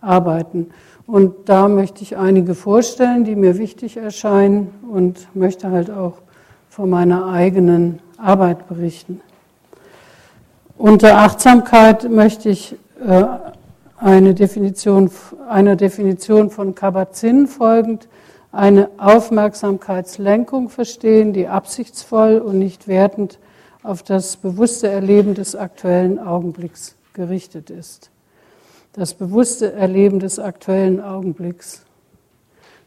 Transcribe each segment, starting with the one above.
arbeiten. Und da möchte ich einige vorstellen, die mir wichtig erscheinen und möchte halt auch von meiner eigenen Arbeit berichten. Unter Achtsamkeit möchte ich äh, eine Definition, einer Definition von Kabat-Zinn folgend eine Aufmerksamkeitslenkung verstehen, die absichtsvoll und nicht wertend auf das bewusste Erleben des aktuellen Augenblicks gerichtet ist. Das bewusste Erleben des aktuellen Augenblicks.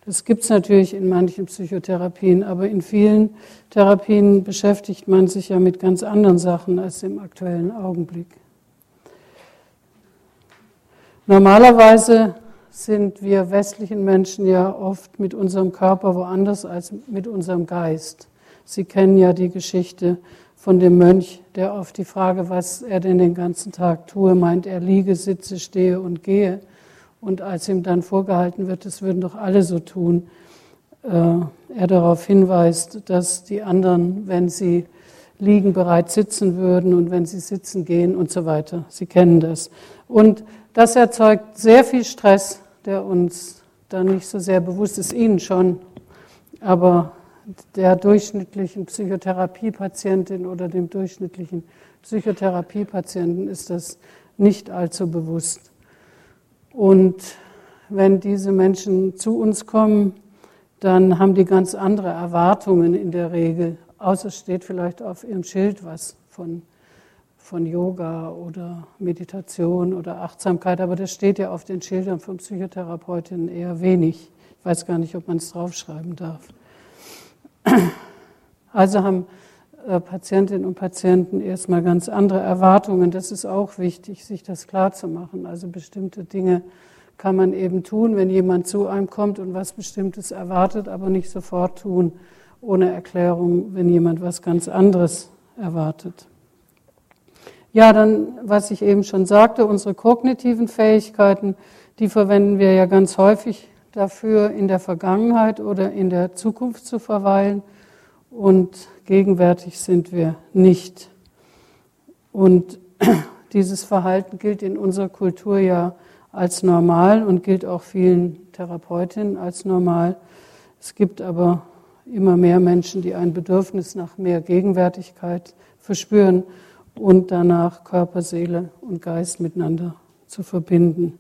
Das gibt es natürlich in manchen Psychotherapien, aber in vielen Therapien beschäftigt man sich ja mit ganz anderen Sachen als im aktuellen Augenblick. Normalerweise sind wir westlichen Menschen ja oft mit unserem Körper woanders als mit unserem Geist. Sie kennen ja die Geschichte von dem Mönch, der auf die Frage, was er denn den ganzen Tag tue, meint, er liege, sitze, stehe und gehe. Und als ihm dann vorgehalten wird, das würden doch alle so tun, äh, er darauf hinweist, dass die anderen, wenn sie liegen, bereits sitzen würden und wenn sie sitzen, gehen und so weiter. Sie kennen das. Und das erzeugt sehr viel Stress, der uns dann nicht so sehr bewusst ist, Ihnen schon, aber der durchschnittlichen Psychotherapiepatientin oder dem durchschnittlichen Psychotherapiepatienten ist das nicht allzu bewusst. Und wenn diese Menschen zu uns kommen, dann haben die ganz andere Erwartungen in der Regel. Außer steht vielleicht auf ihrem Schild was von, von Yoga oder Meditation oder Achtsamkeit, aber das steht ja auf den Schildern von Psychotherapeutinnen eher wenig. Ich weiß gar nicht, ob man es draufschreiben darf. Also haben äh, Patientinnen und Patienten erstmal ganz andere Erwartungen. Das ist auch wichtig, sich das klar zu machen. Also bestimmte Dinge kann man eben tun, wenn jemand zu einem kommt und was Bestimmtes erwartet, aber nicht sofort tun, ohne Erklärung, wenn jemand was ganz anderes erwartet. Ja, dann, was ich eben schon sagte, unsere kognitiven Fähigkeiten, die verwenden wir ja ganz häufig dafür, in der Vergangenheit oder in der Zukunft zu verweilen und gegenwärtig sind wir nicht. Und dieses Verhalten gilt in unserer Kultur ja als normal und gilt auch vielen Therapeutinnen als normal. Es gibt aber immer mehr Menschen, die ein Bedürfnis nach mehr Gegenwärtigkeit verspüren und danach Körper, Seele und Geist miteinander zu verbinden.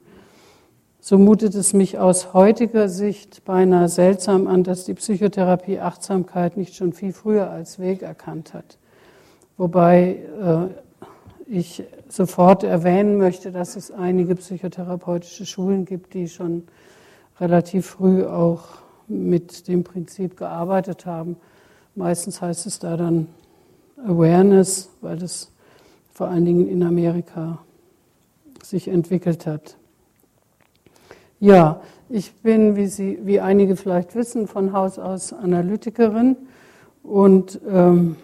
So mutet es mich aus heutiger Sicht beinahe seltsam an, dass die Psychotherapie Achtsamkeit nicht schon viel früher als Weg erkannt hat. Wobei äh, ich sofort erwähnen möchte, dass es einige psychotherapeutische Schulen gibt, die schon relativ früh auch mit dem Prinzip gearbeitet haben. Meistens heißt es da dann Awareness, weil das vor allen Dingen in Amerika sich entwickelt hat. Ja, ich bin, wie, Sie, wie einige vielleicht wissen, von Haus aus Analytikerin und ähm,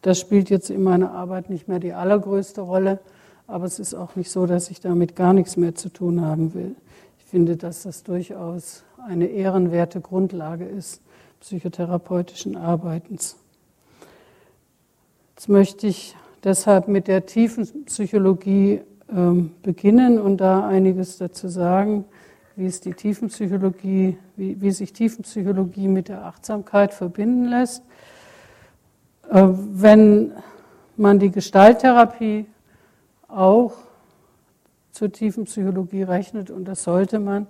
das spielt jetzt in meiner Arbeit nicht mehr die allergrößte Rolle, aber es ist auch nicht so, dass ich damit gar nichts mehr zu tun haben will. Ich finde, dass das durchaus eine ehrenwerte Grundlage ist psychotherapeutischen Arbeitens. Jetzt möchte ich deshalb mit der tiefen Psychologie ähm, beginnen und da einiges dazu sagen wie es die Tiefenpsychologie, wie, wie sich Tiefenpsychologie mit der Achtsamkeit verbinden lässt. Äh, wenn man die Gestalttherapie auch zur Tiefenpsychologie rechnet, und das sollte man,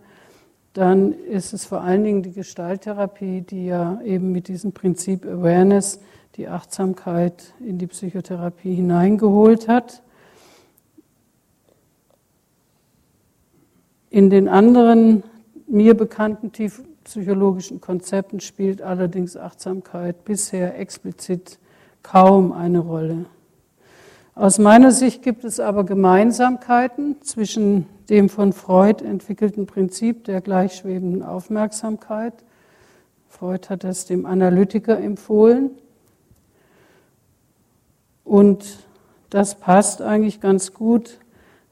dann ist es vor allen Dingen die Gestalttherapie, die ja eben mit diesem Prinzip Awareness die Achtsamkeit in die Psychotherapie hineingeholt hat. In den anderen mir bekannten tiefpsychologischen Konzepten spielt allerdings Achtsamkeit bisher explizit kaum eine Rolle. Aus meiner Sicht gibt es aber Gemeinsamkeiten zwischen dem von Freud entwickelten Prinzip der gleichschwebenden Aufmerksamkeit. Freud hat das dem Analytiker empfohlen. Und das passt eigentlich ganz gut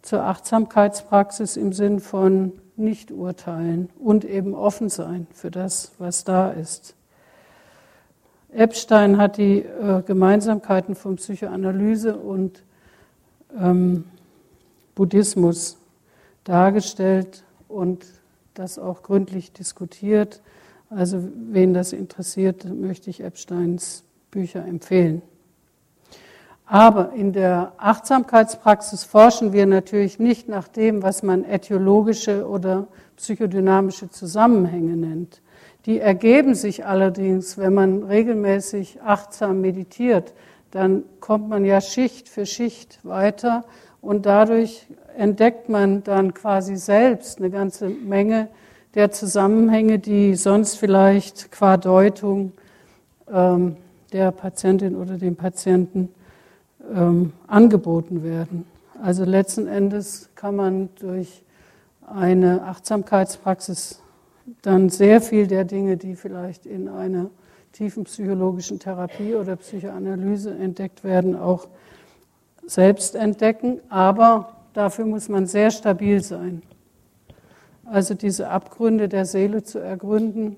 zur Achtsamkeitspraxis im Sinn von nicht urteilen und eben offen sein für das, was da ist. Epstein hat die äh, Gemeinsamkeiten von Psychoanalyse und ähm, Buddhismus dargestellt und das auch gründlich diskutiert. Also wen das interessiert, möchte ich Epsteins Bücher empfehlen. Aber in der Achtsamkeitspraxis forschen wir natürlich nicht nach dem, was man etiologische oder psychodynamische Zusammenhänge nennt. Die ergeben sich allerdings, wenn man regelmäßig achtsam meditiert, dann kommt man ja Schicht für Schicht weiter und dadurch entdeckt man dann quasi selbst eine ganze Menge der Zusammenhänge, die sonst vielleicht qua Deutung ähm, der Patientin oder dem Patienten ähm, angeboten werden. Also letzten Endes kann man durch eine Achtsamkeitspraxis dann sehr viel der Dinge, die vielleicht in einer tiefen psychologischen Therapie oder Psychoanalyse entdeckt werden, auch selbst entdecken. Aber dafür muss man sehr stabil sein. Also diese Abgründe der Seele zu ergründen,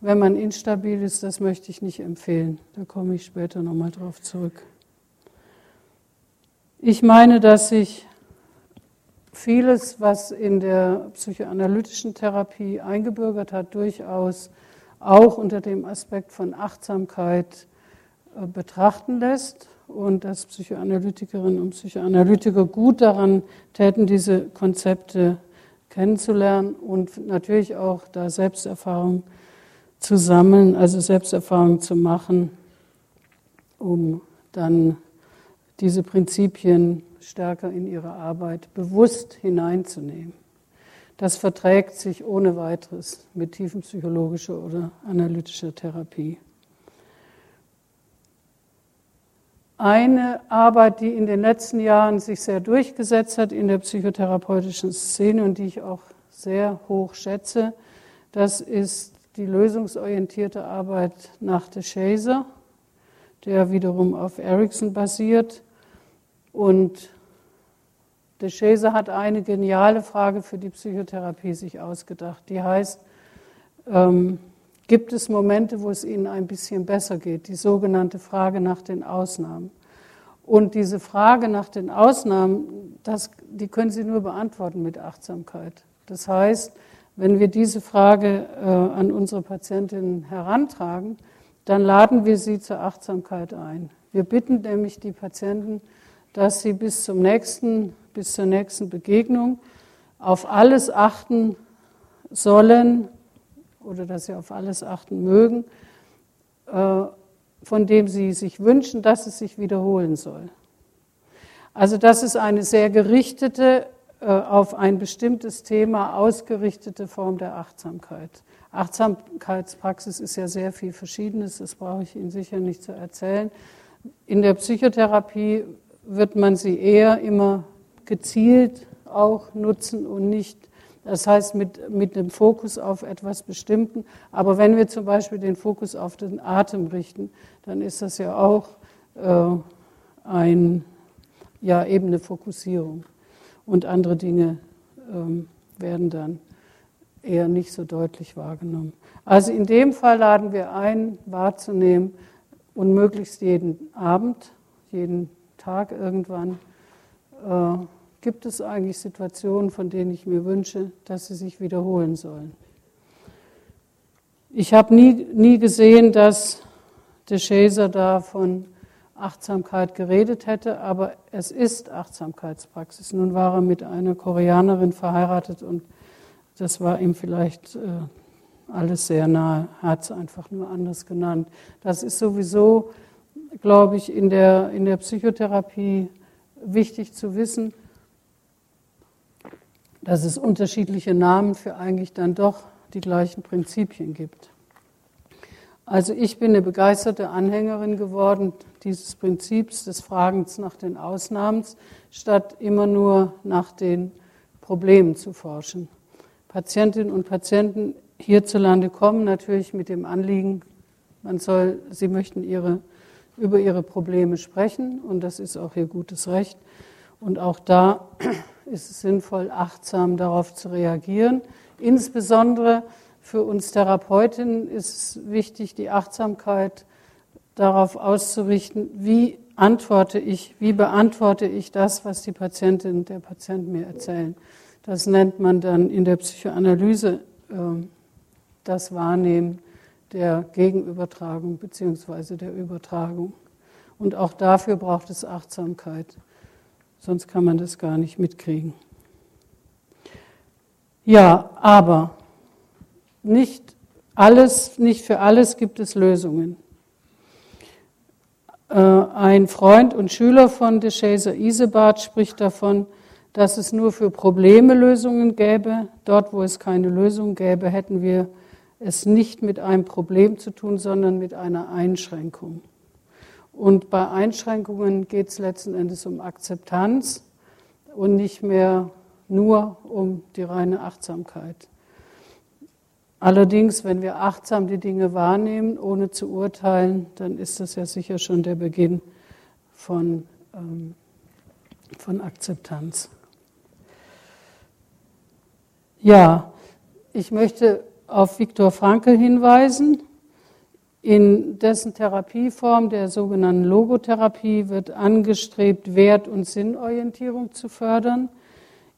wenn man instabil ist, das möchte ich nicht empfehlen. Da komme ich später nochmal drauf zurück. Ich meine, dass sich vieles, was in der psychoanalytischen Therapie eingebürgert hat, durchaus auch unter dem Aspekt von Achtsamkeit äh, betrachten lässt. Und dass Psychoanalytikerinnen und Psychoanalytiker gut daran täten, diese Konzepte kennenzulernen und natürlich auch da Selbsterfahrung zu sammeln, also Selbsterfahrung zu machen, um dann diese Prinzipien stärker in ihre Arbeit bewusst hineinzunehmen. Das verträgt sich ohne weiteres mit tiefenpsychologischer oder analytischer Therapie. Eine Arbeit, die in den letzten Jahren sich sehr durchgesetzt hat in der psychotherapeutischen Szene und die ich auch sehr hoch schätze, das ist die lösungsorientierte Arbeit nach de Chaser, der wiederum auf Erickson basiert. Und de Chaser hat eine geniale Frage für die Psychotherapie sich ausgedacht. Die heißt, ähm, gibt es Momente, wo es Ihnen ein bisschen besser geht? Die sogenannte Frage nach den Ausnahmen. Und diese Frage nach den Ausnahmen, das, die können Sie nur beantworten mit Achtsamkeit. Das heißt, wenn wir diese Frage äh, an unsere Patientinnen herantragen, dann laden wir sie zur Achtsamkeit ein. Wir bitten nämlich die Patienten, dass sie bis zum nächsten, bis zur nächsten Begegnung auf alles achten sollen oder dass sie auf alles achten mögen, äh, von dem sie sich wünschen, dass es sich wiederholen soll. Also das ist eine sehr gerichtete, äh, auf ein bestimmtes Thema ausgerichtete Form der Achtsamkeit. Achtsamkeitspraxis ist ja sehr viel Verschiedenes, das brauche ich Ihnen sicher nicht zu erzählen. In der Psychotherapie wird man sie eher immer gezielt auch nutzen und nicht, das heißt mit, mit dem Fokus auf etwas Bestimmten. Aber wenn wir zum Beispiel den Fokus auf den Atem richten, dann ist das ja auch äh, ein, ja, eben eine Fokussierung. Und andere Dinge ähm, werden dann eher nicht so deutlich wahrgenommen. Also in dem Fall laden wir ein, wahrzunehmen und möglichst jeden Abend, jeden Tag irgendwann, äh, gibt es eigentlich Situationen, von denen ich mir wünsche, dass sie sich wiederholen sollen. Ich habe nie, nie gesehen, dass de Chaser da von Achtsamkeit geredet hätte, aber es ist Achtsamkeitspraxis. Nun war er mit einer Koreanerin verheiratet und das war ihm vielleicht äh, alles sehr nahe, hat es einfach nur anders genannt. Das ist sowieso glaube ich, in der, in der Psychotherapie wichtig zu wissen, dass es unterschiedliche Namen für eigentlich dann doch die gleichen Prinzipien gibt. Also ich bin eine begeisterte Anhängerin geworden dieses Prinzips des Fragens nach den Ausnahmen, statt immer nur nach den Problemen zu forschen. Patientinnen und Patienten hierzulande kommen natürlich mit dem Anliegen, man soll, sie möchten ihre über ihre Probleme sprechen und das ist auch ihr gutes Recht. Und auch da ist es sinnvoll, achtsam darauf zu reagieren. Insbesondere für uns Therapeutinnen ist es wichtig, die Achtsamkeit darauf auszurichten, wie antworte ich, wie beantworte ich das, was die Patientin und der Patient mir erzählen. Das nennt man dann in der Psychoanalyse äh, das Wahrnehmen der Gegenübertragung bzw. der Übertragung. Und auch dafür braucht es Achtsamkeit, sonst kann man das gar nicht mitkriegen. Ja, aber nicht alles, nicht für alles gibt es Lösungen. Äh, ein Freund und Schüler von de Chaser Isebart spricht davon, dass es nur für Probleme Lösungen gäbe. Dort, wo es keine Lösung gäbe, hätten wir es nicht mit einem Problem zu tun, sondern mit einer Einschränkung. Und bei Einschränkungen geht es letzten Endes um Akzeptanz und nicht mehr nur um die reine Achtsamkeit. Allerdings, wenn wir achtsam die Dinge wahrnehmen, ohne zu urteilen, dann ist das ja sicher schon der Beginn von, ähm, von Akzeptanz. Ja, ich möchte auf Viktor Frankl hinweisen. In dessen Therapieform, der sogenannten Logotherapie, wird angestrebt, Wert- und Sinnorientierung zu fördern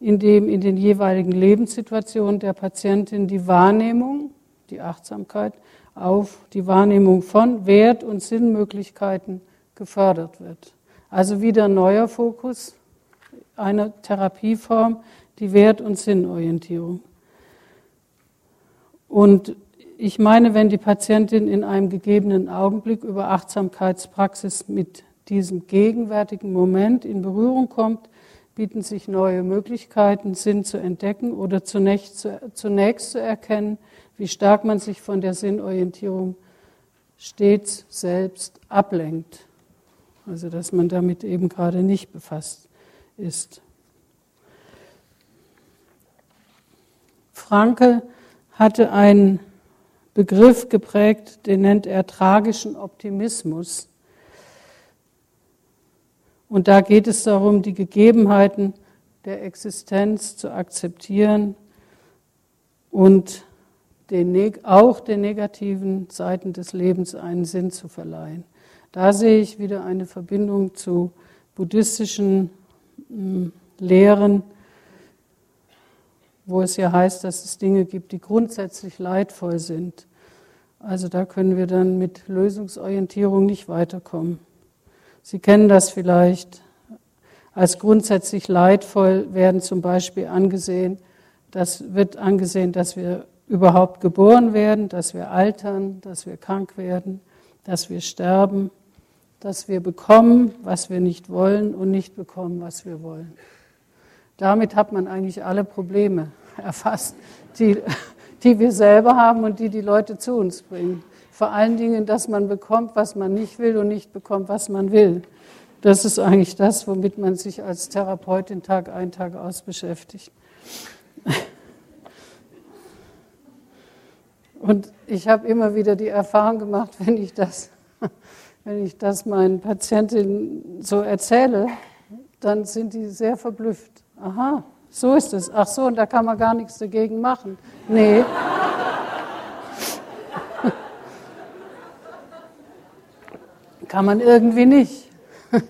in dem in den jeweiligen Lebenssituationen der Patientin die Wahrnehmung, die Achtsamkeit auf die Wahrnehmung von Wert- und Sinnmöglichkeiten gefördert wird. Also wieder neuer Fokus einer Therapieform, die Wert- und Sinnorientierung. Und ich meine, wenn die Patientin in einem gegebenen Augenblick über Achtsamkeitspraxis mit diesem gegenwärtigen Moment in Berührung kommt, bieten sich neue Möglichkeiten, Sinn zu entdecken oder zunächst zu, zunächst zu erkennen, wie stark man sich von der Sinnorientierung stets selbst ablenkt. Also dass man damit eben gerade nicht befasst ist. Franke hatte einen Begriff geprägt, den nennt er tragischen Optimismus. Und da geht es darum, die Gegebenheiten der Existenz zu akzeptieren und den, auch den negativen Seiten des Lebens einen Sinn zu verleihen. Da sehe ich wieder eine Verbindung zu buddhistischen hm, Lehren, wo es ja heißt, dass es Dinge gibt, die grundsätzlich leidvoll sind. Also da können wir dann mit Lösungsorientierung nicht weiterkommen. Sie kennen das vielleicht. Als grundsätzlich leidvoll werden zum Beispiel angesehen, das wird angesehen, dass wir überhaupt geboren werden, dass wir altern, dass wir krank werden, dass wir sterben, dass wir bekommen, was wir nicht wollen und nicht bekommen, was wir wollen. Damit hat man eigentlich alle Probleme erfasst, die, die wir selber haben und die die Leute zu uns bringen. Vor allen Dingen, dass man bekommt, was man nicht will und nicht bekommt, was man will. Das ist eigentlich das, womit man sich als Therapeutin Tag ein, Tag aus beschäftigt. Und ich habe immer wieder die Erfahrung gemacht, wenn ich das, wenn ich das meinen Patientinnen so erzähle, dann sind die sehr verblüfft. Aha, so ist es. Ach so, und da kann man gar nichts dagegen machen. Nee. Kann man irgendwie nicht.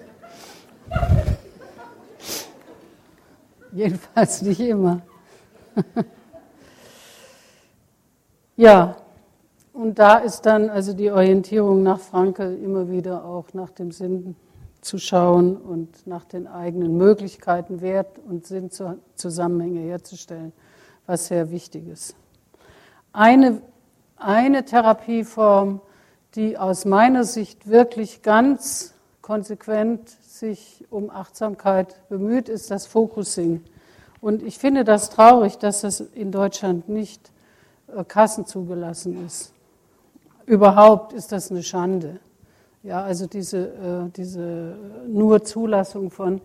Jedenfalls nicht immer. ja, und da ist dann also die Orientierung nach Frankel immer wieder auch nach dem Sinn zu schauen und nach den eigenen Möglichkeiten, Wert und Sinnzusammenhänge herzustellen, was sehr wichtig ist. Eine, eine Therapieform, die aus meiner Sicht wirklich ganz konsequent sich um Achtsamkeit bemüht, ist das Focusing. Und ich finde das traurig, dass das in Deutschland nicht äh, kassenzugelassen ist. Überhaupt ist das eine Schande. Ja, also diese, äh, diese nur Zulassung von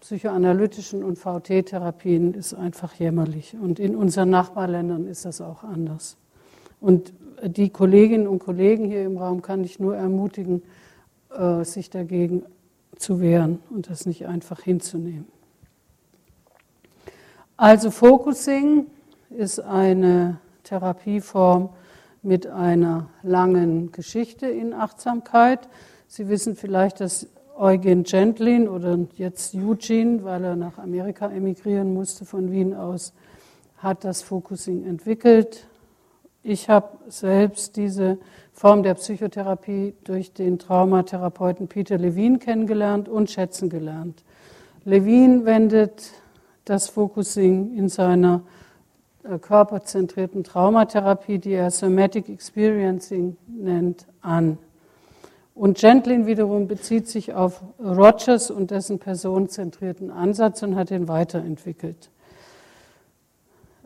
psychoanalytischen und VT-Therapien ist einfach jämmerlich. Und in unseren Nachbarländern ist das auch anders. Und die Kolleginnen und Kollegen hier im Raum kann ich nur ermutigen, äh, sich dagegen zu wehren und das nicht einfach hinzunehmen. Also Focusing ist eine Therapieform mit einer langen Geschichte in Achtsamkeit. Sie wissen vielleicht, dass Eugen Gentlin oder jetzt Eugene, weil er nach Amerika emigrieren musste von Wien aus, hat das Focusing entwickelt. Ich habe selbst diese Form der Psychotherapie durch den Traumatherapeuten Peter Levine kennengelernt und schätzen gelernt. Levine wendet das Focusing in seiner körperzentrierten Traumatherapie, die er Somatic Experiencing nennt, an. Und Gentlin wiederum bezieht sich auf Rogers und dessen personenzentrierten Ansatz und hat ihn weiterentwickelt.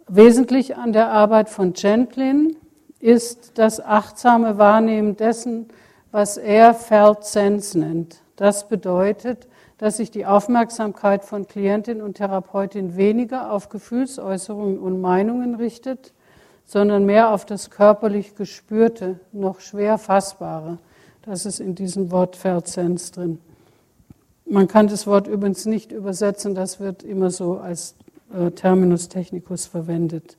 Wesentlich an der Arbeit von Gentlin ist das achtsame Wahrnehmen dessen, was er Felt Sense nennt. Das bedeutet, dass sich die Aufmerksamkeit von Klientin und Therapeutin weniger auf Gefühlsäußerungen und Meinungen richtet, sondern mehr auf das körperlich Gespürte, noch schwer Fassbare. Das ist in diesem Wort Verzenz drin. Man kann das Wort übrigens nicht übersetzen, das wird immer so als äh, Terminus technicus verwendet.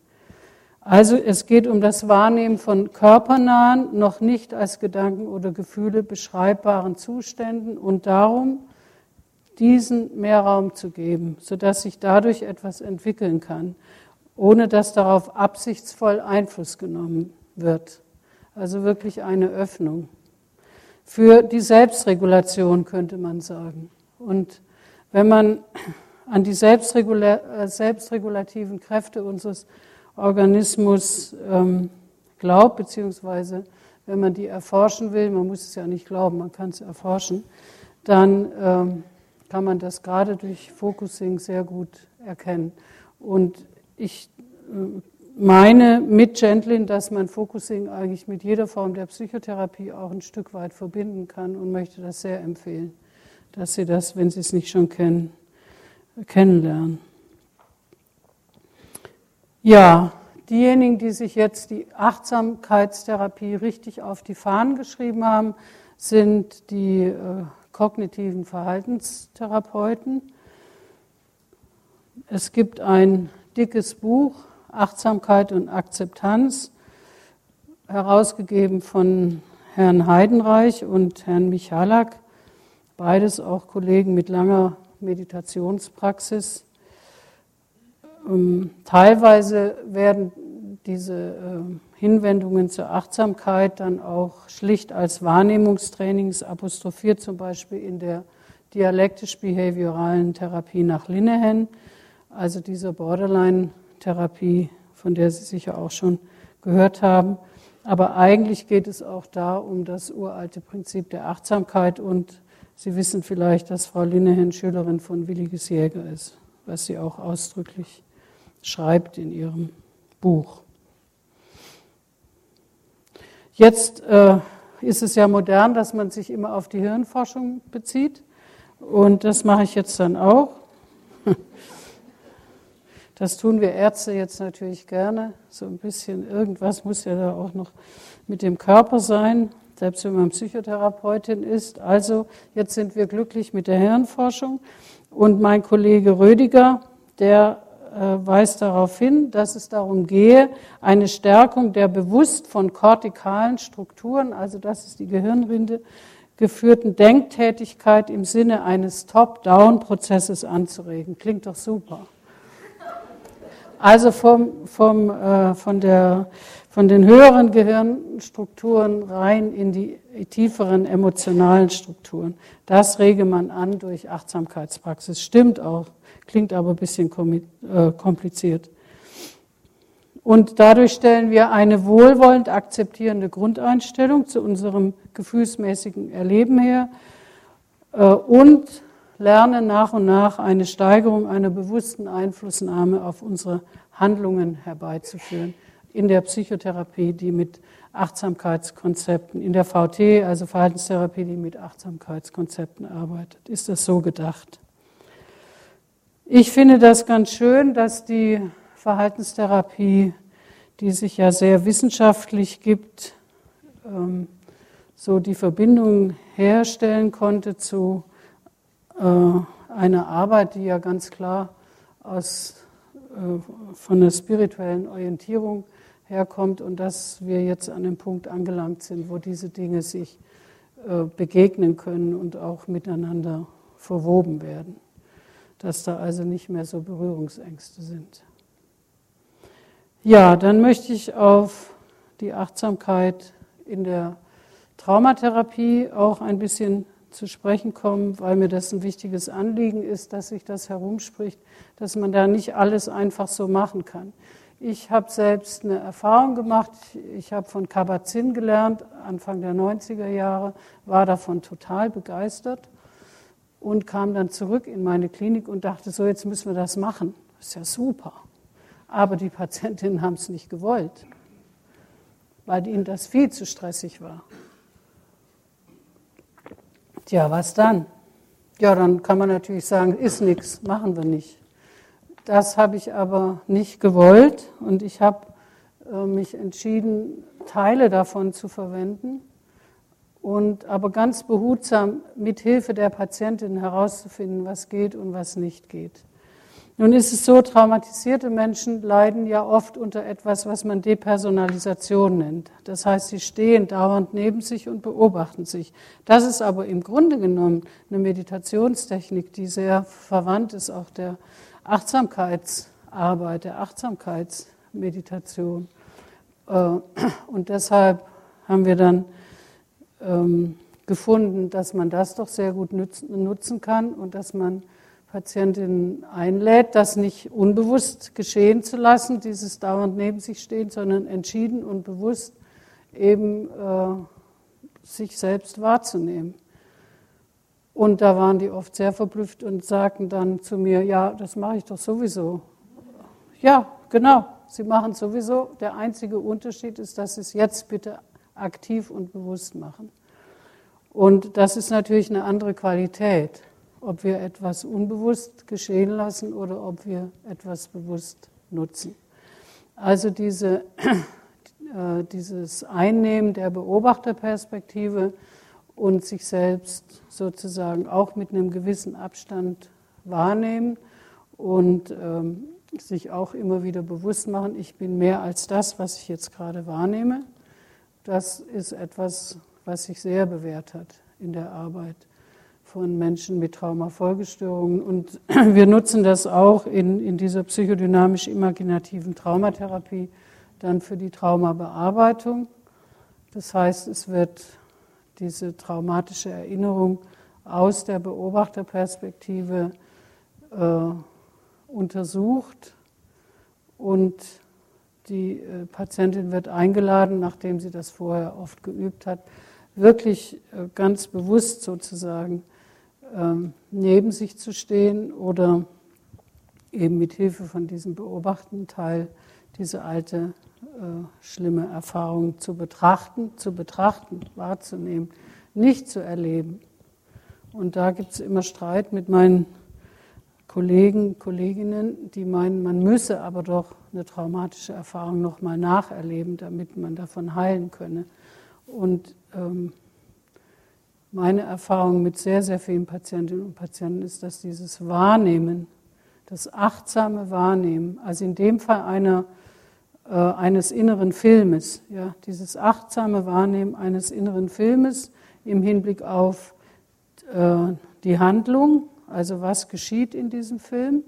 Also es geht um das Wahrnehmen von körpernahen, noch nicht als Gedanken oder Gefühle beschreibbaren Zuständen und darum, diesen mehr Raum zu geben, sodass sich dadurch etwas entwickeln kann, ohne dass darauf absichtsvoll Einfluss genommen wird. Also wirklich eine Öffnung für die Selbstregulation, könnte man sagen. Und wenn man an die Selbstregula selbstregulativen Kräfte unseres Organismus ähm, glaubt, beziehungsweise wenn man die erforschen will, man muss es ja nicht glauben, man kann es erforschen, dann ähm, kann man das gerade durch Focusing sehr gut erkennen. Und ich äh, meine mit Gentlin, dass man Focusing eigentlich mit jeder Form der Psychotherapie auch ein Stück weit verbinden kann und möchte das sehr empfehlen, dass Sie das, wenn Sie es nicht schon kennen, kennenlernen. Ja, diejenigen, die sich jetzt die Achtsamkeitstherapie richtig auf die Fahnen geschrieben haben, sind die äh, kognitiven Verhaltenstherapeuten. Es gibt ein dickes Buch, Achtsamkeit und Akzeptanz, herausgegeben von Herrn Heidenreich und Herrn Michalak, beides auch Kollegen mit langer Meditationspraxis. Ähm, teilweise werden diese äh, Hinwendungen zur Achtsamkeit dann auch schlicht als Wahrnehmungstrainings apostrophiert, zum Beispiel in der dialektisch-behavioralen Therapie nach Linehan, also dieser Borderline Therapie, von der Sie sicher auch schon gehört haben. Aber eigentlich geht es auch da um das uralte Prinzip der Achtsamkeit und Sie wissen vielleicht, dass Frau Linehan Schülerin von Williges Jäger ist, was sie auch ausdrücklich schreibt in ihrem Buch. Jetzt äh, ist es ja modern, dass man sich immer auf die Hirnforschung bezieht und das mache ich jetzt dann auch. Das tun wir Ärzte jetzt natürlich gerne. So ein bisschen irgendwas muss ja da auch noch mit dem Körper sein, selbst wenn man Psychotherapeutin ist. Also jetzt sind wir glücklich mit der Hirnforschung. Und mein Kollege Rödiger, der weist darauf hin, dass es darum gehe, eine Stärkung der bewusst von kortikalen Strukturen, also das ist die Gehirnrinde, geführten Denktätigkeit im Sinne eines Top-Down-Prozesses anzuregen. Klingt doch super. Also vom, vom, äh, von, der, von den höheren Gehirnstrukturen rein in die tieferen emotionalen Strukturen. Das rege man an durch Achtsamkeitspraxis. Stimmt auch, klingt aber ein bisschen äh, kompliziert. Und dadurch stellen wir eine wohlwollend akzeptierende Grundeinstellung zu unserem gefühlsmäßigen Erleben her äh, und lernen nach und nach eine Steigerung einer bewussten Einflussnahme auf unsere Handlungen herbeizuführen. In der Psychotherapie, die mit Achtsamkeitskonzepten, in der VT, also Verhaltenstherapie, die mit Achtsamkeitskonzepten arbeitet, ist das so gedacht. Ich finde das ganz schön, dass die Verhaltenstherapie, die sich ja sehr wissenschaftlich gibt, ähm, so die Verbindung herstellen konnte zu äh, eine Arbeit, die ja ganz klar aus, äh, von der spirituellen Orientierung herkommt und dass wir jetzt an dem Punkt angelangt sind, wo diese Dinge sich äh, begegnen können und auch miteinander verwoben werden. Dass da also nicht mehr so Berührungsängste sind. Ja, dann möchte ich auf die Achtsamkeit in der Traumatherapie auch ein bisschen zu sprechen kommen, weil mir das ein wichtiges Anliegen ist, dass sich das herumspricht, dass man da nicht alles einfach so machen kann. Ich habe selbst eine Erfahrung gemacht. Ich habe von Kabat-Zinn gelernt, Anfang der 90er Jahre, war davon total begeistert und kam dann zurück in meine Klinik und dachte, so jetzt müssen wir das machen. Das ist ja super. Aber die Patientinnen haben es nicht gewollt, weil ihnen das viel zu stressig war. Tja, was dann? Ja, dann kann man natürlich sagen, ist nichts, machen wir nicht. Das habe ich aber nicht gewollt und ich habe äh, mich entschieden, Teile davon zu verwenden und aber ganz behutsam mit Hilfe der Patientin herauszufinden, was geht und was nicht geht. Nun ist es so, traumatisierte Menschen leiden ja oft unter etwas, was man Depersonalisation nennt. Das heißt, sie stehen dauernd neben sich und beobachten sich. Das ist aber im Grunde genommen eine Meditationstechnik, die sehr verwandt ist auch der Achtsamkeitsarbeit, der Achtsamkeitsmeditation. Äh, und deshalb haben wir dann gefunden, dass man das doch sehr gut nutzen kann und dass man Patientinnen einlädt, das nicht unbewusst geschehen zu lassen, dieses dauernd neben sich stehen, sondern entschieden und bewusst eben äh, sich selbst wahrzunehmen. Und da waren die oft sehr verblüfft und sagten dann zu mir, ja, das mache ich doch sowieso. Ja, genau, sie machen sowieso. Der einzige Unterschied ist, dass sie es jetzt bitte aktiv und bewusst machen. Und das ist natürlich eine andere Qualität, ob wir etwas unbewusst geschehen lassen oder ob wir etwas bewusst nutzen. Also diese, äh, dieses Einnehmen der Beobachterperspektive und sich selbst sozusagen auch mit einem gewissen Abstand wahrnehmen und ähm, sich auch immer wieder bewusst machen, ich bin mehr als das, was ich jetzt gerade wahrnehme. Das ist etwas, was sich sehr bewährt hat in der Arbeit von Menschen mit Traumafolgestörungen. Und wir nutzen das auch in, in dieser psychodynamisch-imaginativen Traumatherapie dann für die Traumabearbeitung. Das heißt, es wird diese traumatische Erinnerung aus der Beobachterperspektive äh, untersucht und die äh, Patientin wird eingeladen, nachdem sie das vorher oft geübt hat, wirklich äh, ganz bewusst sozusagen ähm, neben sich zu stehen oder eben mit Hilfe von diesem beobachtenden Teil diese alte äh, schlimme Erfahrung zu betrachten, zu betrachten, wahrzunehmen, nicht zu erleben. Und da gibt es immer Streit mit meinen Kollegen, Kolleginnen, die meinen, man müsse aber doch eine traumatische Erfahrung nochmal nacherleben, damit man davon heilen könne. Und ähm, meine Erfahrung mit sehr, sehr vielen Patientinnen und Patienten ist, dass dieses Wahrnehmen, das achtsame Wahrnehmen, also in dem Fall einer äh, eines inneren Filmes, ja, dieses achtsame Wahrnehmen eines inneren Filmes im Hinblick auf äh, die Handlung, also was geschieht in diesem Film,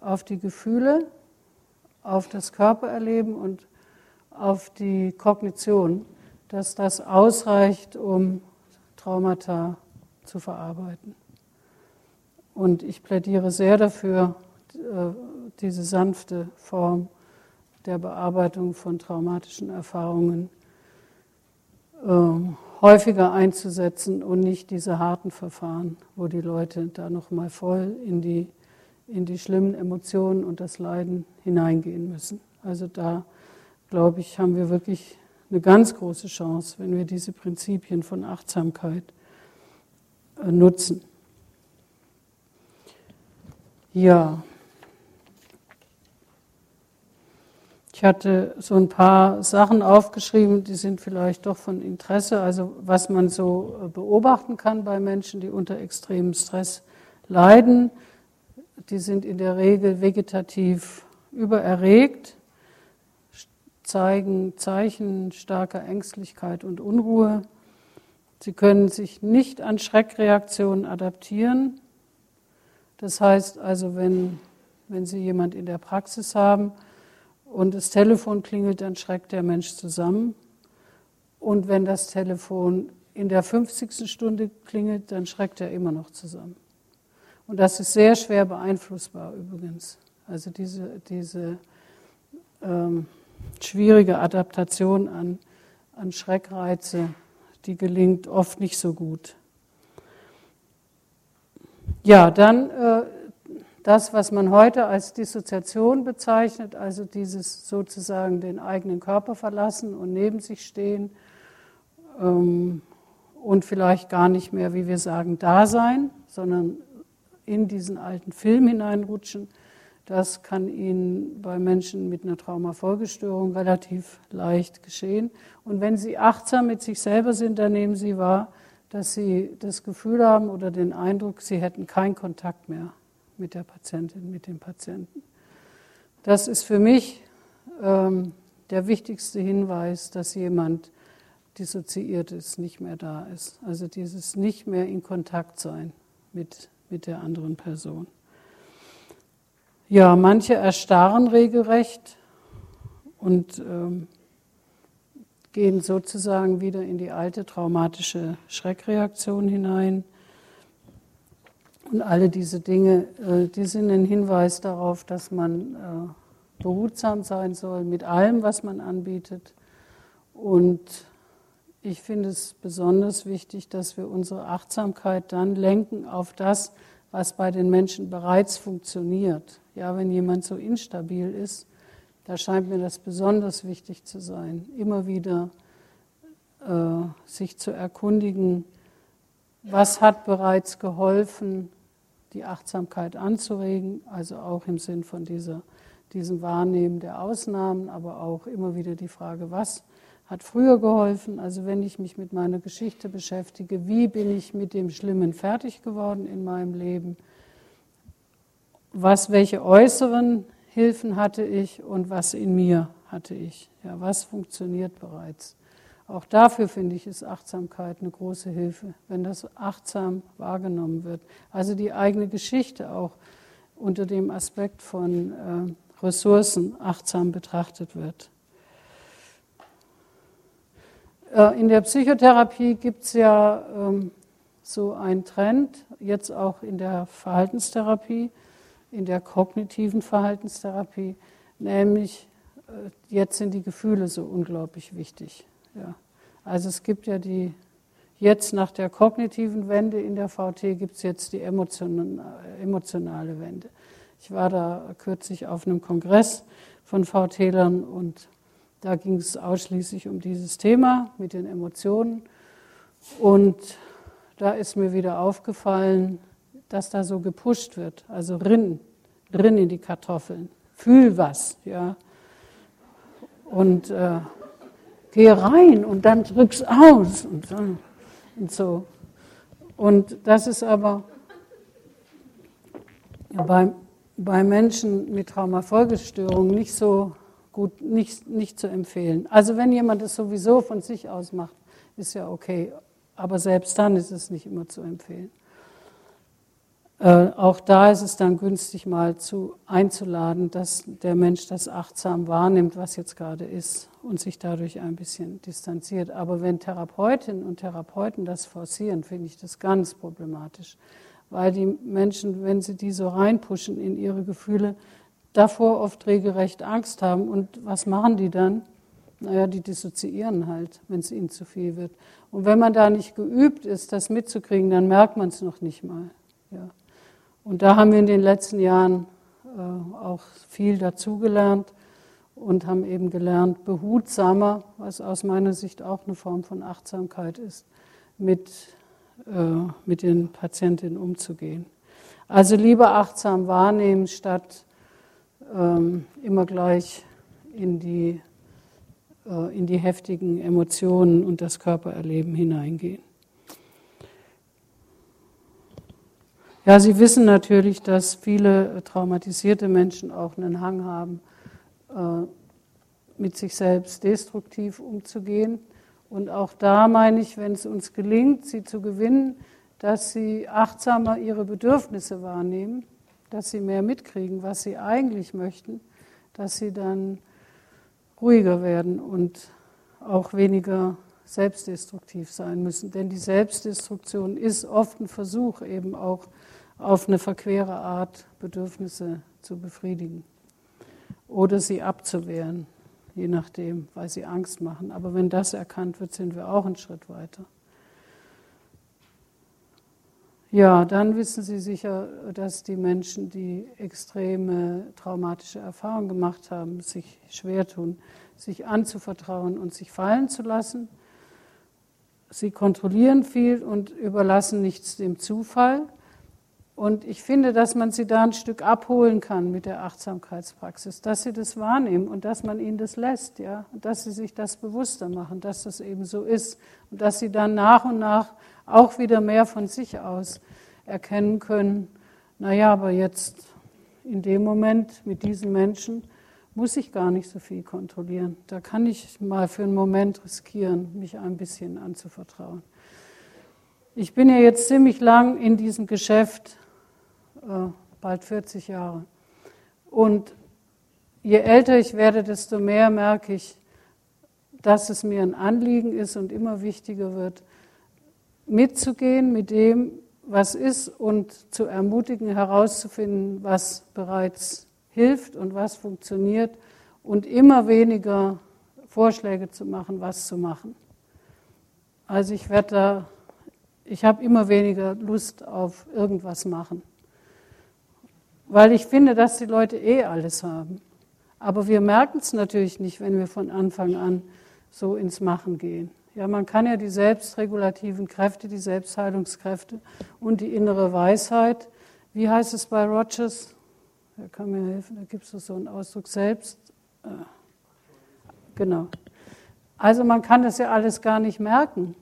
auf die Gefühle, auf das Körpererleben und auf die Kognition, dass das ausreicht, um Traumata zu verarbeiten. Und ich plädiere sehr dafür, äh, diese sanfte Form der Bearbeitung von traumatischen Erfahrungen äh, häufiger einzusetzen und nicht diese harten Verfahren, wo die Leute da nochmal voll in die, in die schlimmen Emotionen und das Leiden hineingehen müssen. Also da, glaube ich, haben wir wirklich eine ganz große Chance, wenn wir diese Prinzipien von Achtsamkeit äh, nutzen. Ja. Ich hatte so ein paar Sachen aufgeschrieben, die sind vielleicht doch von Interesse. Also was man so äh, beobachten kann bei Menschen, die unter extremem Stress leiden. Die sind in der Regel vegetativ übererregt, zeigen Zeichen starker Ängstlichkeit und Unruhe, Sie können sich nicht an Schreckreaktionen adaptieren. Das heißt also, wenn, wenn Sie jemand in der Praxis haben und das Telefon klingelt, dann schreckt der Mensch zusammen. Und wenn das Telefon in der 50. Stunde klingelt, dann schreckt er immer noch zusammen. Und das ist sehr schwer beeinflussbar übrigens. Also diese, diese ähm, schwierige Adaptation an, an Schreckreize, die gelingt oft nicht so gut. Ja, dann äh, das, was man heute als Dissoziation bezeichnet, also dieses sozusagen den eigenen Körper verlassen und neben sich stehen ähm, und vielleicht gar nicht mehr, wie wir sagen, da sein, sondern in diesen alten Film hineinrutschen. Das kann Ihnen bei Menschen mit einer Traumafolgestörung relativ leicht geschehen. Und wenn Sie achtsam mit sich selber sind, dann nehmen Sie wahr, dass Sie das Gefühl haben oder den Eindruck, Sie hätten keinen Kontakt mehr mit der Patientin, mit dem Patienten. Das ist für mich ähm, der wichtigste Hinweis, dass jemand dissoziiert ist, nicht mehr da ist. Also dieses nicht mehr in Kontakt sein mit, mit der anderen Person. Ja, manche erstarren regelrecht und ähm, gehen sozusagen wieder in die alte traumatische Schreckreaktion hinein. Und alle diese Dinge, äh, die sind ein Hinweis darauf, dass man äh, behutsam sein soll mit allem, was man anbietet. Und ich finde es besonders wichtig, dass wir unsere Achtsamkeit dann lenken auf das, was bei den Menschen bereits funktioniert. Ja, wenn jemand so instabil ist, da scheint mir das besonders wichtig zu sein, immer wieder äh, sich zu erkundigen, was hat bereits geholfen, die Achtsamkeit anzuregen, also auch im Sinn von dieser, diesem Wahrnehmen der Ausnahmen, aber auch immer wieder die Frage, was hat früher geholfen, also wenn ich mich mit meiner Geschichte beschäftige, wie bin ich mit dem Schlimmen fertig geworden in meinem Leben, was, welche äußeren Hilfen hatte ich und was in mir hatte ich. Ja, was funktioniert bereits? Auch dafür finde ich, ist Achtsamkeit eine große Hilfe, wenn das achtsam wahrgenommen wird. Also die eigene Geschichte auch unter dem Aspekt von äh, Ressourcen achtsam betrachtet wird. Äh, in der Psychotherapie gibt es ja ähm, so einen Trend, jetzt auch in der Verhaltenstherapie, in der kognitiven Verhaltenstherapie, nämlich äh, jetzt sind die Gefühle so unglaublich wichtig. Ja. Also es gibt ja die, jetzt nach der kognitiven Wende in der VT gibt es jetzt die emotionale Wende. Ich war da kürzlich auf einem Kongress von VT-Lern und da ging es ausschließlich um dieses Thema mit den Emotionen. Und da ist mir wieder aufgefallen, dass da so gepusht wird. Also rinn, rinn in die Kartoffeln, fühl was, ja. Und äh, geh rein und dann drück's aus und so. Und, so. und das ist aber bei, bei Menschen mit Traumafolgestörungen nicht so gut, nicht, nicht zu empfehlen. Also wenn jemand es sowieso von sich aus macht, ist ja okay, aber selbst dann ist es nicht immer zu empfehlen. Äh, auch da ist es dann günstig, mal zu, einzuladen, dass der Mensch das achtsam wahrnimmt, was jetzt gerade ist und sich dadurch ein bisschen distanziert. Aber wenn Therapeutinnen und Therapeuten das forcieren, finde ich das ganz problematisch, weil die Menschen, wenn sie die so reinpushen in ihre Gefühle, davor oft regelrecht Angst haben. Und was machen die dann? Naja, die dissoziieren halt, wenn es ihnen zu viel wird. Und wenn man da nicht geübt ist, das mitzukriegen, dann merkt man es noch nicht mal. Ja. Und da haben wir in den letzten Jahren äh, auch viel dazugelernt und haben eben gelernt, behutsamer, was aus meiner Sicht auch eine Form von Achtsamkeit ist, mit, äh, mit den Patientinnen umzugehen. Also lieber achtsam wahrnehmen, statt ähm, immer gleich in die, äh, in die heftigen Emotionen und das Körpererleben hineingehen. Ja, Sie wissen natürlich, dass viele traumatisierte Menschen auch einen Hang haben, äh, mit sich selbst destruktiv umzugehen Und auch da meine ich, wenn es uns gelingt, sie zu gewinnen, dass sie achtsamer ihre Bedürfnisse wahrnehmen, dass sie mehr mitkriegen, was sie eigentlich möchten, dass sie dann ruhiger werden und auch weniger selbstdestruktiv sein müssen. Denn die Selbstdestruktion ist oft ein Versuch, eben auch auf eine verquere Art Bedürfnisse zu befriedigen oder sie abzuwehren, je nachdem, weil sie Angst machen. Aber wenn das erkannt wird, sind wir auch einen Schritt weiter. Ja, dann wissen Sie sicher, dass die Menschen, die extreme traumatische Erfahrungen gemacht haben, sich schwer tun, sich anzuvertrauen und sich fallen zu lassen. Sie kontrollieren viel und überlassen nichts dem Zufall. Und ich finde, dass man sie da ein Stück abholen kann mit der Achtsamkeitspraxis, dass sie das wahrnehmen und dass man ihnen das lässt, ja, und dass sie sich das bewusster machen, dass das eben so ist und dass sie dann nach und nach auch wieder mehr von sich aus erkennen können, naja, aber jetzt in dem Moment mit diesen Menschen muss ich gar nicht so viel kontrollieren. Da kann ich mal für einen Moment riskieren, mich ein bisschen anzuvertrauen. Ich bin ja jetzt ziemlich lang in diesem Geschäft äh, bald 40 Jahre. Und je älter ich werde, desto mehr merke ich, dass es mir ein Anliegen ist und immer wichtiger wird, mitzugehen mit dem, was ist und zu ermutigen, herauszufinden, was bereits hilft und was funktioniert und immer weniger Vorschläge zu machen, was zu machen. Also ich werde da, ich habe immer weniger Lust auf irgendwas machen weil ich finde, dass die Leute eh alles haben. Aber wir merken es natürlich nicht, wenn wir von Anfang an so ins Machen gehen. Ja, man kann ja die selbstregulativen Kräfte, die Selbstheilungskräfte und die innere Weisheit, wie heißt es bei Rogers? Wer kann mir helfen? Da gibt es so einen Ausdruck selbst. Äh, genau. Also man kann das ja alles gar nicht merken,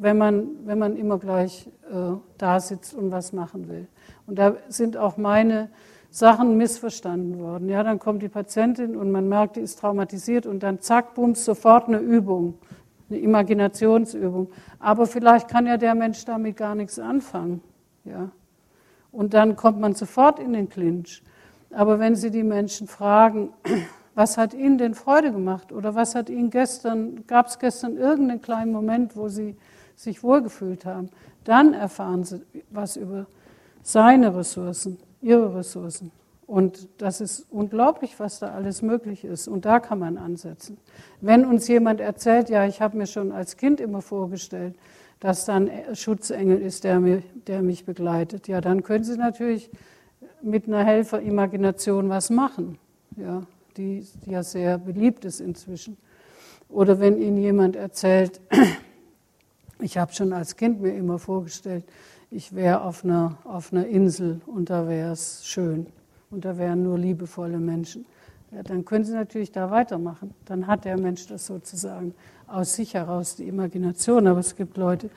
wenn man, wenn man immer gleich äh, da sitzt und was machen will. Und da sind auch meine Sachen missverstanden worden. Ja, dann kommt die Patientin und man merkt, die ist traumatisiert und dann zack, bums, sofort eine Übung, eine Imaginationsübung. Aber vielleicht kann ja der Mensch damit gar nichts anfangen. Ja. Und dann kommt man sofort in den Clinch. Aber wenn Sie die Menschen fragen, was hat Ihnen denn Freude gemacht oder was hat Ihnen gestern, gab es gestern irgendeinen kleinen Moment, wo Sie sich wohlgefühlt haben, dann erfahren Sie was über seine Ressourcen, ihre Ressourcen. Und das ist unglaublich, was da alles möglich ist. Und da kann man ansetzen. Wenn uns jemand erzählt, ja, ich habe mir schon als Kind immer vorgestellt, dass dann Schutzengel ist, der, mir, der mich begleitet, ja, dann können Sie natürlich mit einer Helferimagination was machen, ja, die, die ja sehr beliebt ist inzwischen. Oder wenn Ihnen jemand erzählt, ich habe schon als Kind mir immer vorgestellt, ich wäre auf einer, auf einer Insel und da wäre es schön und da wären nur liebevolle Menschen. Ja, dann können Sie natürlich da weitermachen. Dann hat der Mensch das sozusagen aus sich heraus, die Imagination. Aber es gibt Leute,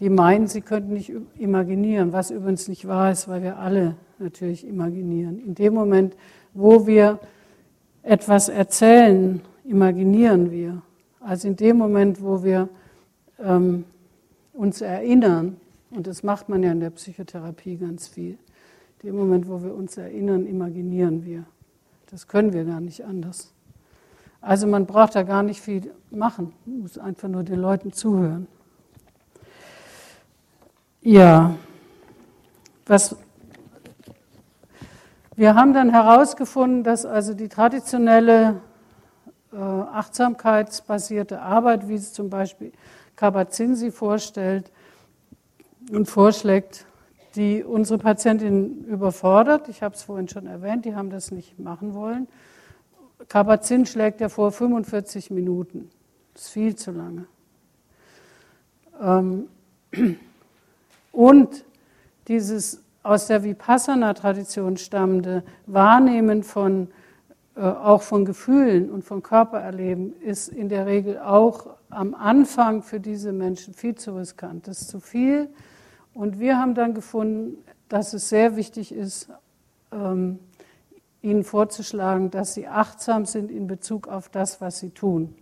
die meinen, sie könnten nicht imaginieren, was übrigens nicht wahr ist, weil wir alle natürlich imaginieren. In dem Moment, wo wir etwas erzählen, imaginieren wir. Also in dem Moment, wo wir ähm, uns erinnern, und das macht man ja in der Psychotherapie ganz viel. Dem Moment, wo wir uns erinnern, imaginieren wir. Das können wir gar nicht anders. Also man braucht da gar nicht viel machen, man muss einfach nur den Leuten zuhören. Ja, was wir haben dann herausgefunden, dass also die traditionelle äh, achtsamkeitsbasierte Arbeit, wie es zum Beispiel Kabat-Zinn sie vorstellt, und vorschlägt, die unsere Patientin überfordert. Ich habe es vorhin schon erwähnt, die haben das nicht machen wollen. Kabazin schlägt ja vor 45 Minuten. Das ist viel zu lange. Ähm, und dieses aus der Vipassana-Tradition stammende Wahrnehmen von, auch von Gefühlen und von Körpererleben ist in der Regel auch am Anfang für diese Menschen viel zu riskant. Das ist zu viel und wir haben dann gefunden, dass es sehr wichtig ist, ähm, ihnen vorzuschlagen, dass sie achtsam sind in Bezug auf das, was sie tun.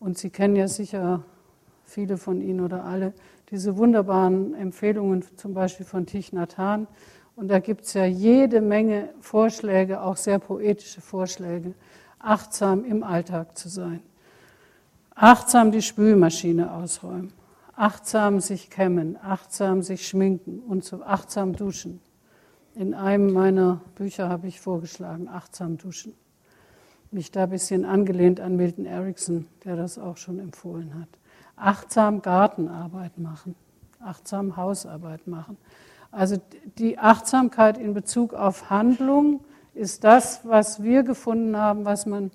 Und Sie kennen ja sicher viele von Ihnen oder alle diese wunderbaren Empfehlungen, zum Beispiel von Thich Nhat Hanh. Und da gibt es ja jede Menge Vorschläge, auch sehr poetische Vorschläge, achtsam im Alltag zu sein. Achtsam die Spülmaschine ausräumen, achtsam sich kämmen, achtsam sich schminken und so achtsam duschen. In einem meiner Bücher habe ich vorgeschlagen, achtsam duschen. Mich da ein bisschen angelehnt an Milton Erickson, der das auch schon empfohlen hat. Achtsam Gartenarbeit machen, achtsam Hausarbeit machen. Also die Achtsamkeit in Bezug auf Handlung ist das, was wir gefunden haben, was man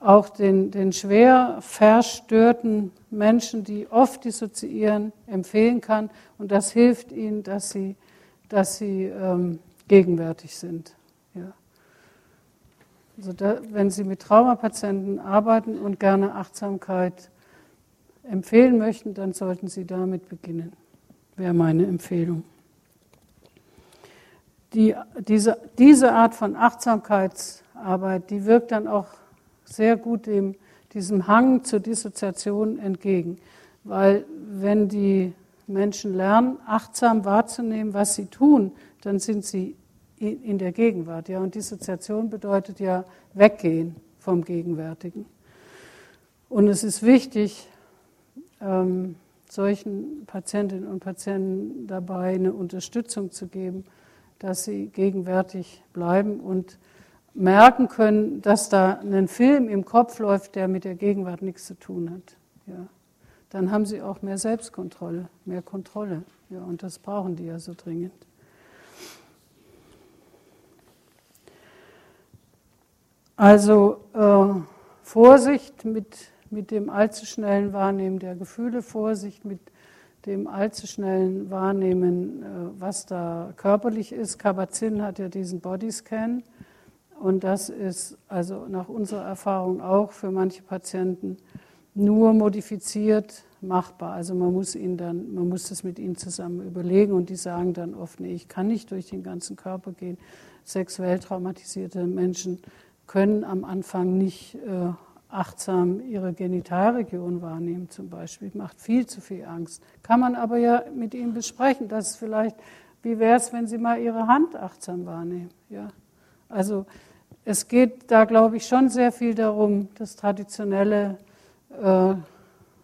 auch den, den schwer verstörten Menschen, die oft dissoziieren, empfehlen kann. Und das hilft ihnen, dass sie, dass sie ähm, gegenwärtig sind. Ja. Also da, wenn Sie mit Traumapatienten arbeiten und gerne Achtsamkeit empfehlen möchten, dann sollten Sie damit beginnen. Wäre meine Empfehlung. Die, diese, diese Art von Achtsamkeitsarbeit, die wirkt dann auch sehr gut dem, diesem Hang zur Dissoziation entgegen. Weil wenn die Menschen lernen, achtsam wahrzunehmen, was sie tun, dann sind sie in der Gegenwart. Ja? Und Dissoziation bedeutet ja weggehen vom Gegenwärtigen. Und es ist wichtig, ähm, solchen Patientinnen und Patienten dabei eine Unterstützung zu geben, dass sie gegenwärtig bleiben und merken können, dass da ein Film im Kopf läuft, der mit der Gegenwart nichts zu tun hat. Ja. Dann haben sie auch mehr Selbstkontrolle, mehr Kontrolle. Ja, und das brauchen die ja so dringend. Also äh, Vorsicht mit, mit dem allzu schnellen Wahrnehmen der Gefühle, Vorsicht mit dem allzu schnellen Wahrnehmen, äh, was da körperlich ist. Kabat-Zinn hat ja diesen Bodyscan und das ist also nach unserer Erfahrung auch für manche Patienten nur modifiziert machbar. Also man muss ihn dann, man muss das mit ihnen zusammen überlegen und die sagen dann oft, nee, ich kann nicht durch den ganzen Körper gehen. Sexuell traumatisierte Menschen können am Anfang nicht äh, achtsam ihre Genitalregion wahrnehmen zum Beispiel. Macht viel zu viel Angst. Kann man aber ja mit ihnen besprechen, dass vielleicht, wie wäre es, wenn sie mal ihre Hand achtsam wahrnehmen. Ja? Also es geht da, glaube ich, schon sehr viel darum, das Traditionelle äh,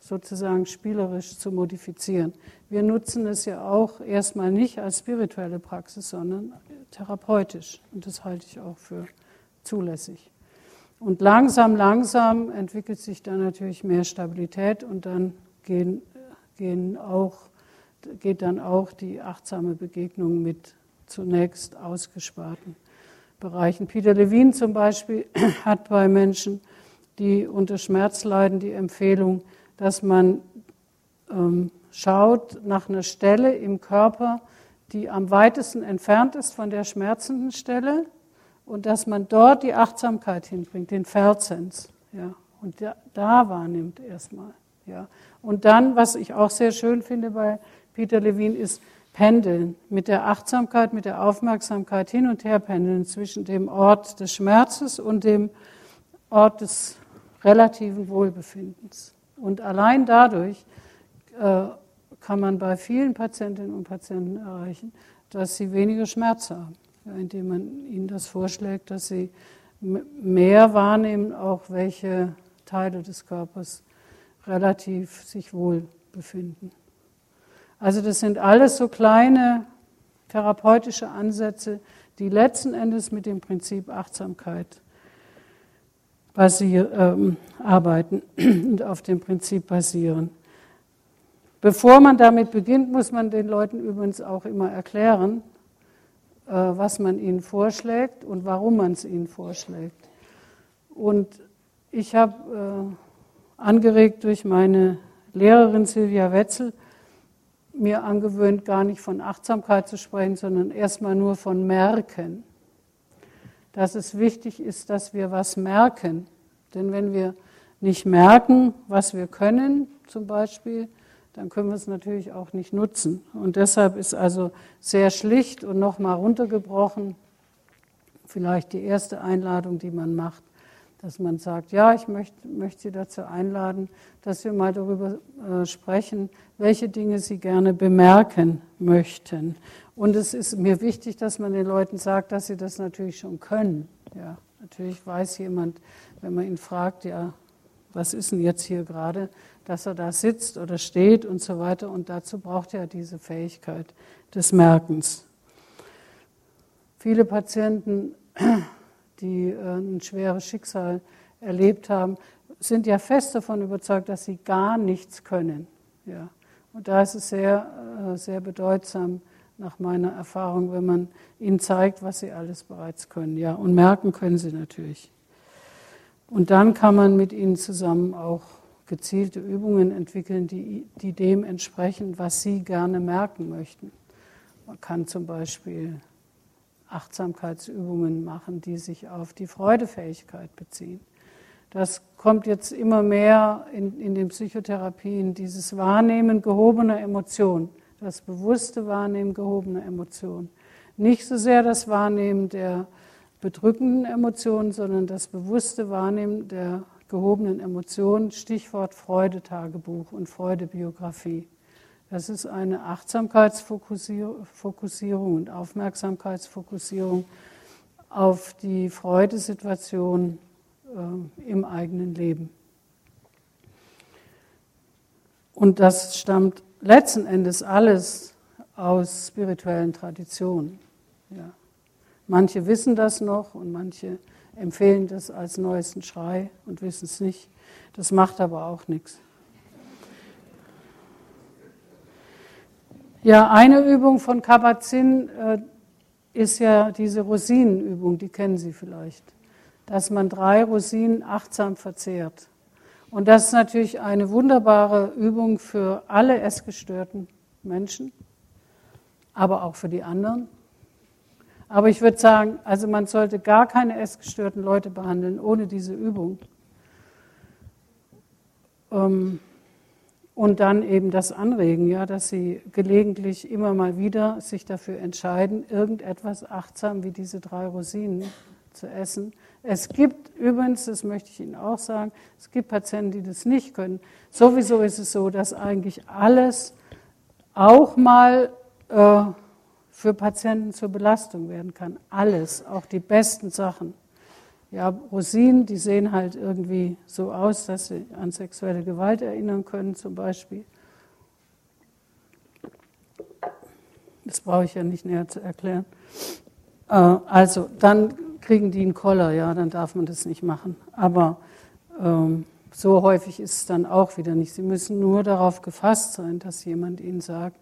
sozusagen spielerisch zu modifizieren. Wir nutzen es ja auch erstmal nicht als spirituelle Praxis, sondern therapeutisch. Und das halte ich auch für zulässig. Und langsam, langsam entwickelt sich dann natürlich mehr Stabilität und dann gehen, gehen auch, geht dann auch die achtsame Begegnung mit zunächst ausgesparten Bereichen. Peter Levine zum Beispiel hat bei Menschen, die unter Schmerz leiden, die Empfehlung, dass man ähm, schaut nach einer Stelle im Körper, die am weitesten entfernt ist von der schmerzenden Stelle und dass man dort die Achtsamkeit hinbringt, den Verzens, ja, und da, da wahrnimmt erstmal, ja. Und dann, was ich auch sehr schön finde bei Peter Levine, ist pendeln, mit der Achtsamkeit, mit der Aufmerksamkeit hin und her pendeln zwischen dem Ort des Schmerzes und dem Ort des relativen Wohlbefindens. Und allein dadurch äh, kann man bei vielen Patientinnen und Patienten erreichen, dass sie weniger Schmerz haben indem man ihnen das vorschlägt, dass sie mehr wahrnehmen, auch welche Teile des Körpers relativ sich wohl befinden. Also das sind alles so kleine therapeutische Ansätze, die letzten Endes mit dem Prinzip Achtsamkeit basier, ähm, arbeiten und auf dem Prinzip basieren. Bevor man damit beginnt, muss man den Leuten übrigens auch immer erklären, was man ihnen vorschlägt und warum man es ihnen vorschlägt. Und ich habe äh, angeregt durch meine Lehrerin Silvia Wetzel mir angewöhnt, gar nicht von Achtsamkeit zu sprechen, sondern erstmal nur von Merken. Dass es wichtig ist, dass wir was merken. Denn wenn wir nicht merken, was wir können, zum Beispiel, dann können wir es natürlich auch nicht nutzen. Und deshalb ist also sehr schlicht und nochmal runtergebrochen vielleicht die erste Einladung, die man macht, dass man sagt, ja, ich möchte, möchte Sie dazu einladen, dass wir mal darüber äh, sprechen, welche Dinge Sie gerne bemerken möchten. Und es ist mir wichtig, dass man den Leuten sagt, dass sie das natürlich schon können. Ja, natürlich weiß jemand, wenn man ihn fragt, ja, was ist denn jetzt hier gerade, dass er da sitzt oder steht und so weiter. Und dazu braucht er diese Fähigkeit des Merkens. Viele Patienten die äh, ein schweres Schicksal erlebt haben, sind ja fest davon überzeugt, dass sie gar nichts können. Ja. Und da ist es sehr, äh, sehr bedeutsam, nach meiner Erfahrung, wenn man ihnen zeigt, was sie alles bereits können. Ja, und merken können sie natürlich. Und dann kann man mit ihnen zusammen auch gezielte Übungen entwickeln, die, die dem entsprechen, was sie gerne merken möchten. Man kann zum Beispiel Achtsamkeitsübungen machen, die sich auf die Freudefähigkeit beziehen. Das kommt jetzt immer mehr in, in den Psychotherapien, dieses Wahrnehmen gehobener Emotionen, das bewusste Wahrnehmen gehobener Emotionen. Nicht so sehr das Wahrnehmen der bedrückenden Emotionen, sondern das bewusste Wahrnehmen der gehobenen Emotionen, Stichwort Freudetagebuch und Freudebiografie. Das ist eine Achtsamkeitsfokussierung und Aufmerksamkeitsfokussierung auf die Freudesituation äh, im eigenen Leben. Und das stammt letzten Endes alles aus spirituellen Traditionen. Ja. Manche wissen das noch und manche empfehlen das als neuesten Schrei und wissen es nicht. Das macht aber auch nichts. Ja, eine Übung von Kabat-Zinn äh, ist ja diese Rosinenübung, die kennen Sie vielleicht, dass man drei Rosinen achtsam verzehrt. Und das ist natürlich eine wunderbare Übung für alle essgestörten Menschen, aber auch für die anderen. Aber ich würde sagen, also man sollte gar keine essgestörten Leute behandeln ohne diese Übung. Ähm, und dann eben das Anregen, ja, dass sie gelegentlich immer mal wieder sich dafür entscheiden, irgendetwas achtsam wie diese drei Rosinen zu essen. Es gibt übrigens, das möchte ich Ihnen auch sagen, es gibt Patienten, die das nicht können. Sowieso ist es so, dass eigentlich alles auch mal äh, für Patienten zur Belastung werden kann. Alles, auch die besten Sachen. Ja, Rosinen, die sehen halt irgendwie so aus, dass sie an sexuelle Gewalt erinnern können, zum Beispiel. Das brauche ich ja nicht näher zu erklären. Äh, also, dann kriegen die einen Koller, ja, dann darf man das nicht machen. Aber ähm, so häufig ist es dann auch wieder nicht. Sie müssen nur darauf gefasst sein, dass jemand ihnen sagt,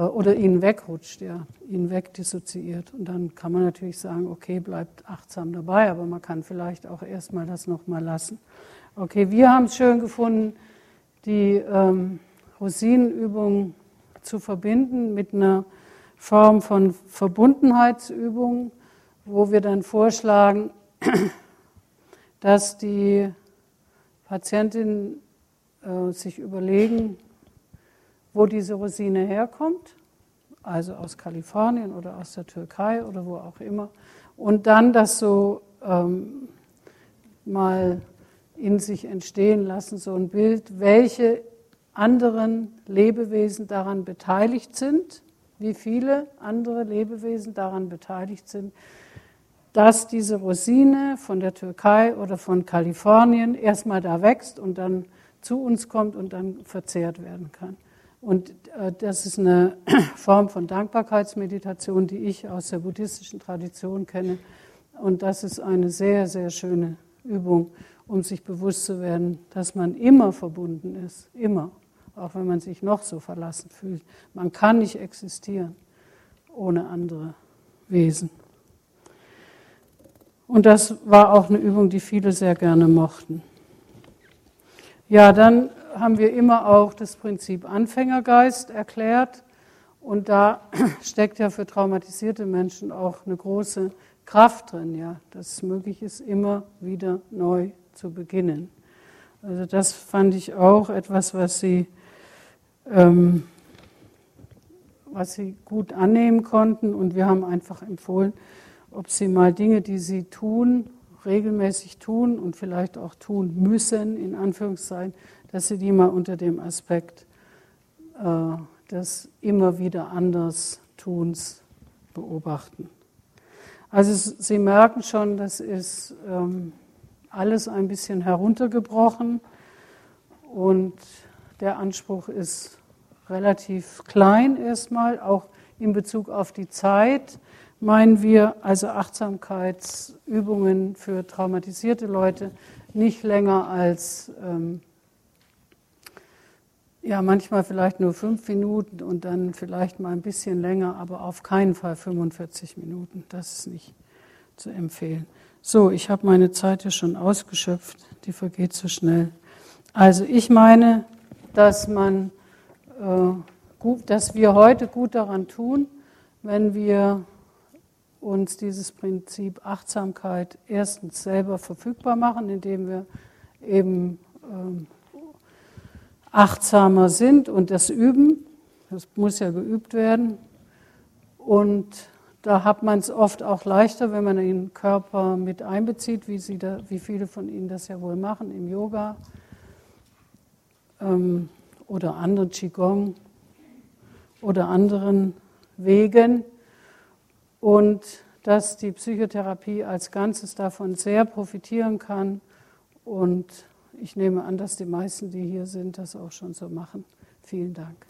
oder ihnen wegrutscht, ja, ihn wegdissoziiert. Und dann kann man natürlich sagen, okay, bleibt achtsam dabei, aber man kann vielleicht auch erstmal das nochmal lassen. Okay, wir haben es schön gefunden, die ähm, Rosinenübung zu verbinden mit einer Form von Verbundenheitsübung, wo wir dann vorschlagen, dass die Patientinnen äh, sich überlegen, wo diese Rosine herkommt, also aus Kalifornien oder aus der Türkei oder wo auch immer, und dann das so ähm, mal in sich entstehen lassen, so ein Bild, welche anderen Lebewesen daran beteiligt sind, wie viele andere Lebewesen daran beteiligt sind, dass diese Rosine von der Türkei oder von Kalifornien erstmal da wächst und dann zu uns kommt und dann verzehrt werden kann. Und äh, das ist eine Form von Dankbarkeitsmeditation, die ich aus der buddhistischen Tradition kenne. Und das ist eine sehr, sehr schöne Übung, um sich bewusst zu werden, dass man immer verbunden ist, immer, auch wenn man sich noch so verlassen fühlt. Man kann nicht existieren ohne andere Wesen. Und das war auch eine Übung, die viele sehr gerne mochten. Ja, dann haben wir immer auch das Prinzip Anfängergeist erklärt. Und da steckt ja für traumatisierte Menschen auch eine große Kraft drin, ja, dass es möglich ist, immer wieder neu zu beginnen. Also das fand ich auch etwas, was sie, ähm, was sie gut annehmen konnten. Und wir haben einfach empfohlen, ob sie mal Dinge, die sie tun, regelmäßig tun und vielleicht auch tun müssen, in Anführungszeichen, dass sie die mal unter dem Aspekt äh, des immer wieder anders Tuns beobachten. Also Sie merken schon, das ist ähm, alles ein bisschen heruntergebrochen und der Anspruch ist relativ klein erstmal, auch in Bezug auf die Zeit meinen wir also Achtsamkeitsübungen für traumatisierte Leute nicht länger als ähm, ja, manchmal vielleicht nur fünf Minuten und dann vielleicht mal ein bisschen länger, aber auf keinen Fall 45 Minuten. Das ist nicht zu empfehlen. So, ich habe meine Zeit ja schon ausgeschöpft, die vergeht so schnell. Also ich meine, dass man, äh, gut, dass wir heute gut daran tun, wenn wir uns dieses Prinzip Achtsamkeit erstens selber verfügbar machen, indem wir eben ähm, achtsamer sind und das üben. Das muss ja geübt werden. Und da hat man es oft auch leichter, wenn man den Körper mit einbezieht, wie, Sie da, wie viele von Ihnen das ja wohl machen im Yoga ähm, oder anderen Qigong oder anderen Wegen. Und dass die Psychotherapie als Ganzes davon sehr profitieren kann und ich nehme an, dass die meisten, die hier sind, das auch schon so machen. Vielen Dank.